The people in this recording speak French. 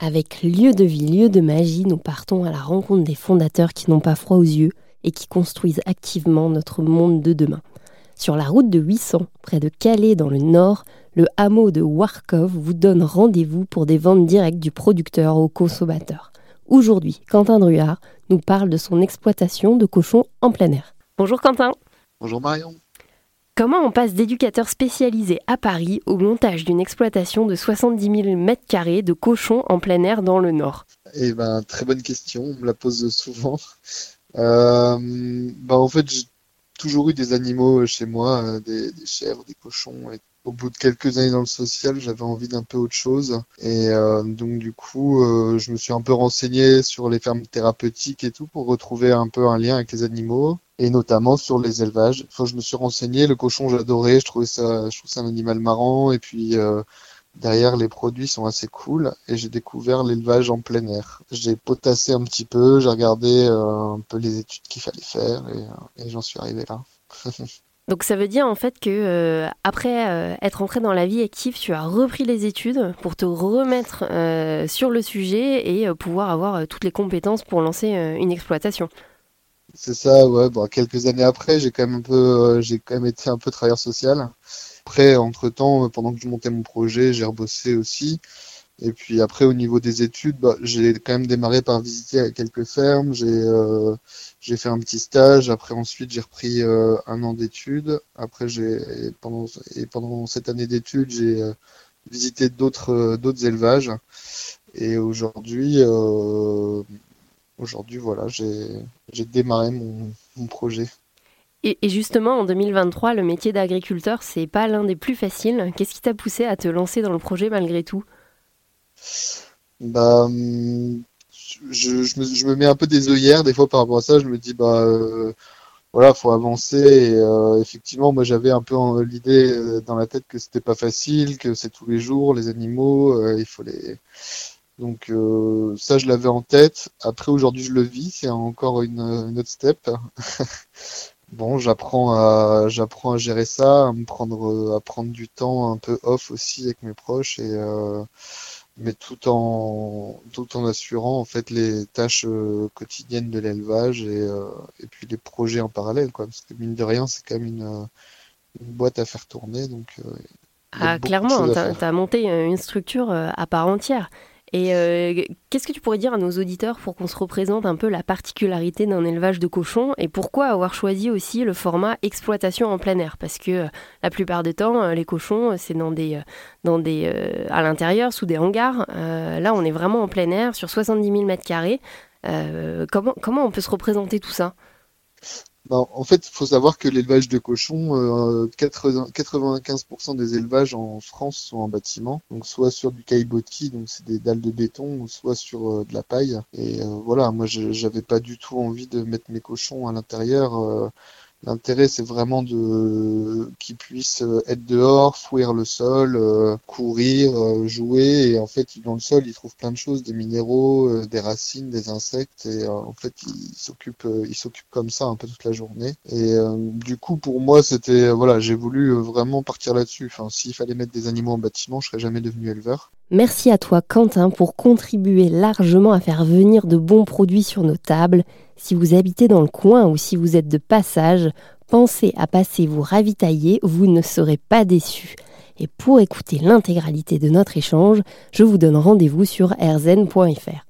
Avec Lieu de vie, lieu de magie, nous partons à la rencontre des fondateurs qui n'ont pas froid aux yeux et qui construisent activement notre monde de demain. Sur la route de 800, près de Calais dans le nord, le hameau de Warkov vous donne rendez-vous pour des ventes directes du producteur au consommateur. Aujourd'hui, Quentin Druard nous parle de son exploitation de cochons en plein air. Bonjour Quentin. Bonjour Marion. Comment on passe d'éducateur spécialisé à Paris au montage d'une exploitation de 70 000 m2 de cochons en plein air dans le Nord? Eh ben, très bonne question, on me la pose souvent. Euh, ben, en fait, j'ai toujours eu des animaux chez moi, euh, des, chèvres, des cochons. Et au bout de quelques années dans le social, j'avais envie d'un peu autre chose. Et euh, donc, du coup, je me suis un peu renseigné sur les fermes thérapeutiques et tout pour retrouver un peu un lien avec les animaux et notamment sur les élevages. Enfin, je me suis renseigné, le cochon j'adorais, je trouvais ça, je trouve ça un animal marrant et puis euh, derrière les produits sont assez cool et j'ai découvert l'élevage en plein air. J'ai potassé un petit peu, j'ai regardé euh, un peu les études qu'il fallait faire et, euh, et j'en suis arrivé là. Donc ça veut dire en fait que après être entré dans la vie active, tu as repris les études pour te remettre sur le sujet et pouvoir avoir toutes les compétences pour lancer une exploitation. C'est ça, ouais. Bon, quelques années après, j'ai quand même un peu, euh, j'ai quand même été un peu travailleur social. Après, entre temps, euh, pendant que je montais mon projet, j'ai rebossé aussi. Et puis après, au niveau des études, bah, j'ai quand même démarré par visiter quelques fermes. J'ai euh, j'ai fait un petit stage. Après, ensuite, j'ai repris un an d'études. Après, j'ai pendant et pendant cette année d'études, j'ai visité d'autres d'autres élevages. Et aujourd'hui, aujourd'hui, voilà, j'ai démarré mon, projet. Et, justement, en 2023, le métier d'agriculteur, c'est pas l'un des plus faciles. Qu'est-ce qui t'a poussé à te lancer dans le projet malgré tout? Bah, hum, je, me, mets un peu des œillères des fois par rapport à ça. Je me dis, bah, euh, voilà, faut avancer. Et, euh, effectivement, moi, j'avais un peu l'idée euh, dans la tête que c'était pas facile, que c'est tous les jours, les animaux, il faut les donc ça, je l'avais en tête. Après, aujourd'hui, je le vis. C'est encore une, autre step. bon, j'apprends à j'apprends à gérer ça, à me prendre à prendre du temps un peu off aussi avec mes proches et mais tout en tout en assurant en fait les tâches euh, quotidiennes de l'élevage et, et puis les projets en parallèle quoi parce que mine de rien c'est quand même une, boîte à faire tourner donc ah, clairement, tu as, monté une structure à part entière. Et euh, qu'est-ce que tu pourrais dire à nos auditeurs pour qu'on se représente un peu la particularité d'un élevage de cochons et pourquoi avoir choisi aussi le format exploitation en plein air? Parce que euh, la plupart du temps, euh, les cochons, c'est dans des, des, à l'intérieur, sous des hangars. là, on est vraiment en plein air, sur 70 000 mètres carrés. comment on peut se représenter tout ça? Bah, en fait, il faut savoir que l'élevage de cochons, 95% euh, des élevages en France sont en bâtiment, donc soit sur du caillebotis, donc c'est des dalles de béton, soit sur euh, de la paille. Et euh, voilà, moi, j'avais pas du tout envie de mettre mes cochons à l'intérieur. L'intérêt, c'est vraiment de qu'ils puissent euh, être dehors, fouir le sol, euh, courir, euh, jouer. Et en fait, dans le sol, ils trouvent plein de choses, des minéraux, des racines, des insectes. Et en fait, ils s'occupent, ils s'occupent comme ça un peu toute la journée. Et du coup, pour moi, c'était voilà, j'ai voulu vraiment partir là-dessus. Enfin, s'il fallait mettre des animaux en bâtiment, je serais jamais devenu éleveur. Merci à toi Quentin pour contribuer largement à faire venir de bons produits sur nos tables. Si vous habitez dans le coin ou si vous êtes de passage, pensez à passer vous ravitailler, vous ne serez pas déçus. Et pour écouter l'intégralité de notre échange, je vous donne rendez-vous sur rzn.fr.